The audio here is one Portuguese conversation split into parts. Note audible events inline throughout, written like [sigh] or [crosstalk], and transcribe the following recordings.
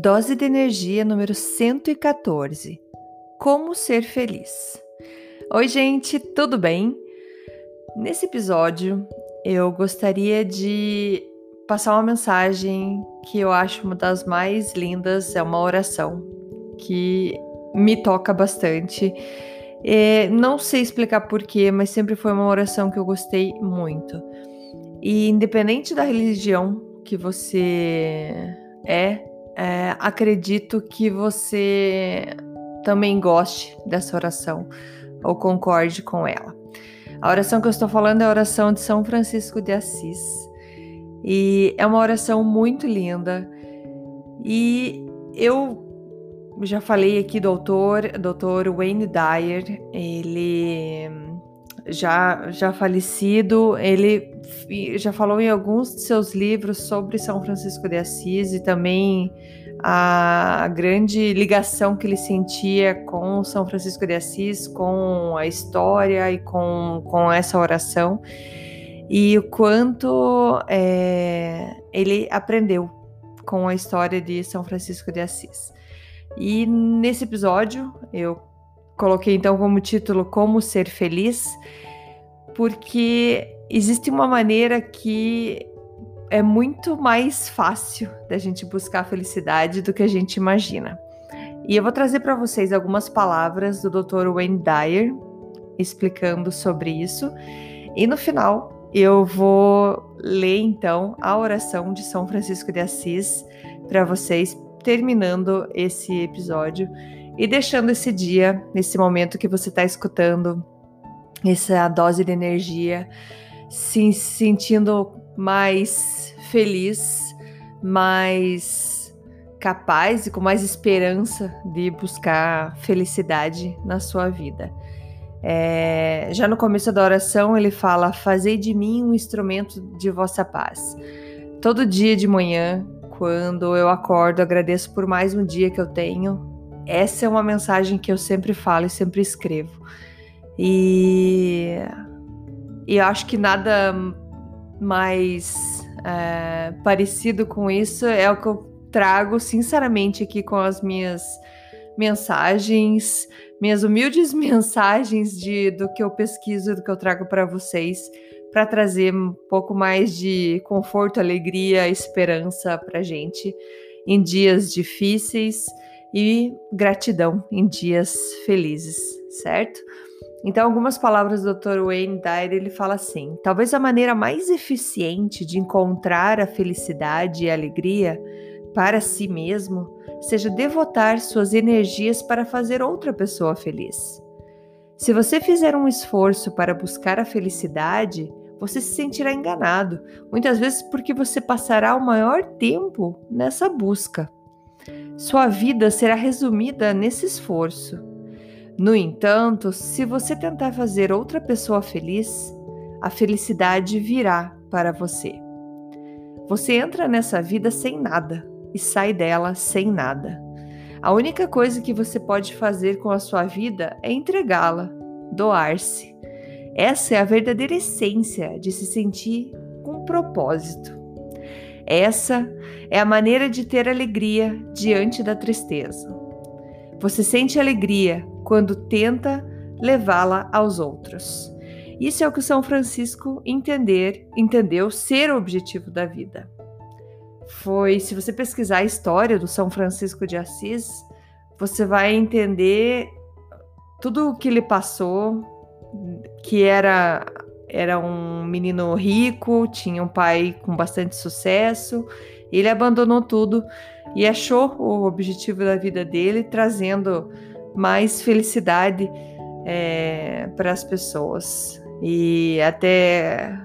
Dose de energia número 114. Como ser feliz. Oi, gente, tudo bem? Nesse episódio, eu gostaria de passar uma mensagem que eu acho uma das mais lindas, é uma oração que me toca bastante. É, não sei explicar porquê, mas sempre foi uma oração que eu gostei muito. E independente da religião que você é, é, acredito que você também goste dessa oração ou concorde com ela. A oração que eu estou falando é a oração de São Francisco de Assis. E é uma oração muito linda. E eu já falei aqui do autor, doutor Wayne Dyer, ele já, já falecido, ele já falou em alguns de seus livros sobre São Francisco de Assis e também a grande ligação que ele sentia com São Francisco de Assis, com a história e com, com essa oração, e o quanto é, ele aprendeu com a história de São Francisco de Assis. E nesse episódio eu coloquei então como título Como Ser Feliz, porque existe uma maneira que é muito mais fácil da gente buscar a felicidade do que a gente imagina. E eu vou trazer para vocês algumas palavras do Dr. Wayne Dyer explicando sobre isso. E no final eu vou ler então a oração de São Francisco de Assis para vocês, terminando esse episódio e deixando esse dia, nesse momento que você está escutando, essa dose de energia, se sentindo mais feliz, mais capaz e com mais esperança de buscar felicidade na sua vida. É, já no começo da oração, ele fala: Fazei de mim um instrumento de vossa paz. Todo dia de manhã, quando eu acordo, agradeço por mais um dia que eu tenho, essa é uma mensagem que eu sempre falo e sempre escrevo. E, e eu acho que nada mais é, parecido com isso é o que eu trago, sinceramente, aqui com as minhas mensagens, minhas humildes [laughs] mensagens de, do que eu pesquiso, do que eu trago para vocês, para trazer um pouco mais de conforto, alegria, esperança para gente em dias difíceis e gratidão em dias felizes, certo? Então, algumas palavras do Dr. Wayne Dyer, ele fala assim: talvez a maneira mais eficiente de encontrar a felicidade e a alegria para si mesmo seja devotar suas energias para fazer outra pessoa feliz. Se você fizer um esforço para buscar a felicidade, você se sentirá enganado, muitas vezes porque você passará o maior tempo nessa busca. Sua vida será resumida nesse esforço. No entanto, se você tentar fazer outra pessoa feliz, a felicidade virá para você. Você entra nessa vida sem nada e sai dela sem nada. A única coisa que você pode fazer com a sua vida é entregá-la, doar-se. Essa é a verdadeira essência de se sentir com propósito. Essa é a maneira de ter alegria diante da tristeza. Você sente alegria quando tenta levá-la aos outros. Isso é o que São Francisco entender, entendeu ser o objetivo da vida. Foi, se você pesquisar a história do São Francisco de Assis, você vai entender tudo o que ele passou, que era era um menino rico, tinha um pai com bastante sucesso. Ele abandonou tudo e achou o objetivo da vida dele, trazendo mais felicidade é, para as pessoas. E até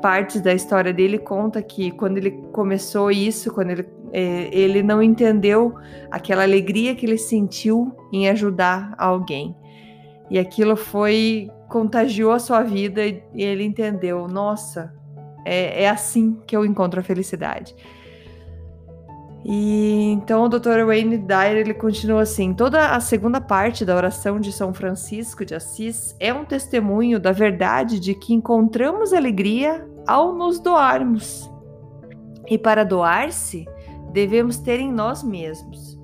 partes da história dele conta que quando ele começou isso, quando ele, é, ele não entendeu aquela alegria que ele sentiu em ajudar alguém. E aquilo foi contagiou a sua vida e ele entendeu, nossa, é, é assim que eu encontro a felicidade. E então o Dr. Wayne Dyer ele continua assim: toda a segunda parte da oração de São Francisco de Assis é um testemunho da verdade de que encontramos alegria ao nos doarmos. E para doar-se, devemos ter em nós mesmos.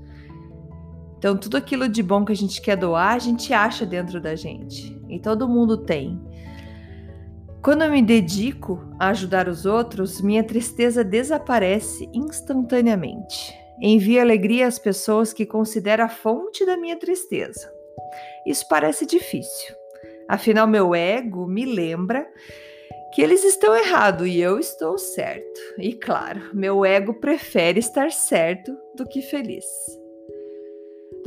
Então, tudo aquilo de bom que a gente quer doar, a gente acha dentro da gente. E todo mundo tem. Quando eu me dedico a ajudar os outros, minha tristeza desaparece instantaneamente. Envio alegria às pessoas que considero a fonte da minha tristeza. Isso parece difícil. Afinal, meu ego me lembra que eles estão errados e eu estou certo. E claro, meu ego prefere estar certo do que feliz.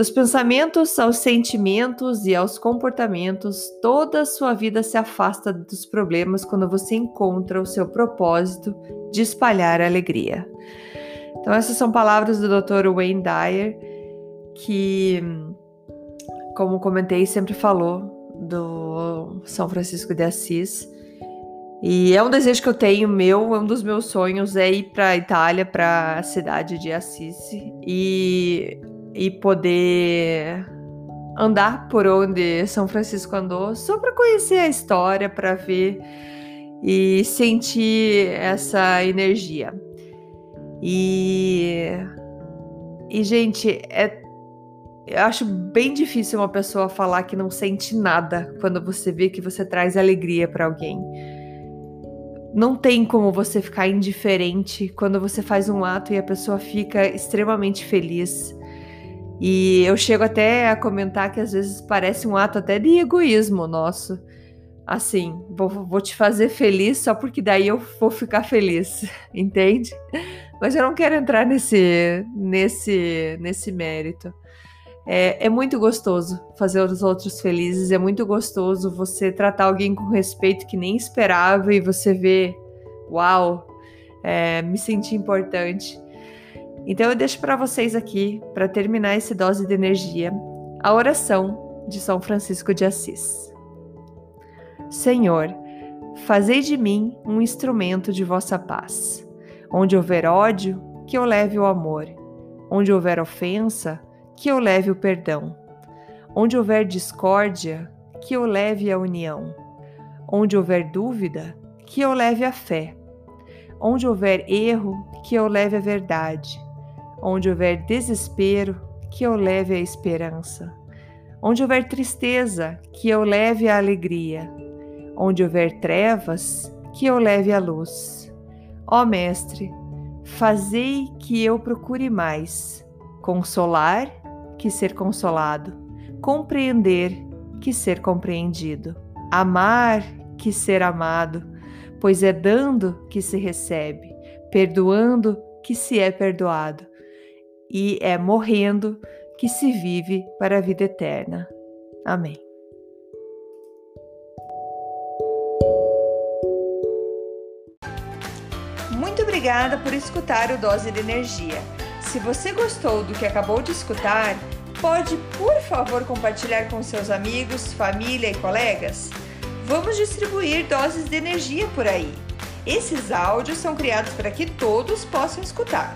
Dos pensamentos aos sentimentos e aos comportamentos, toda a sua vida se afasta dos problemas quando você encontra o seu propósito de espalhar alegria. Então, essas são palavras do Dr. Wayne Dyer, que, como comentei, sempre falou do São Francisco de Assis. E é um desejo que eu tenho, meu, um dos meus sonhos é ir para a Itália, para a cidade de Assis. E e poder andar por onde São Francisco andou, só para conhecer a história, para ver e sentir essa energia. E e gente, é eu acho bem difícil uma pessoa falar que não sente nada quando você vê que você traz alegria para alguém. Não tem como você ficar indiferente quando você faz um ato e a pessoa fica extremamente feliz. E eu chego até a comentar que às vezes parece um ato até de egoísmo nosso. Assim, vou, vou te fazer feliz só porque daí eu vou ficar feliz, [laughs] entende? Mas eu não quero entrar nesse, nesse, nesse mérito. É, é, muito gostoso fazer os outros felizes, é muito gostoso você tratar alguém com respeito que nem esperava e você vê, uau, é, me senti importante. Então eu deixo para vocês aqui, para terminar esse dose de energia, a oração de São Francisco de Assis. Senhor, fazei de mim um instrumento de vossa paz. Onde houver ódio, que eu leve o amor. Onde houver ofensa, que eu leve o perdão. Onde houver discórdia, que eu leve a união. Onde houver dúvida, que eu leve a fé. Onde houver erro, que eu leve a verdade. Onde houver desespero, que eu leve a esperança. Onde houver tristeza, que eu leve a alegria. Onde houver trevas, que eu leve a luz. Ó Mestre, fazei que eu procure mais consolar que ser consolado, compreender que ser compreendido, amar que ser amado, pois é dando que se recebe, perdoando que se é perdoado, e é morrendo que se vive para a vida eterna. Amém. Muito obrigada por escutar o Dose de Energia. Se você gostou do que acabou de escutar, pode, por favor, compartilhar com seus amigos, família e colegas? Vamos distribuir doses de energia por aí. Esses áudios são criados para que todos possam escutar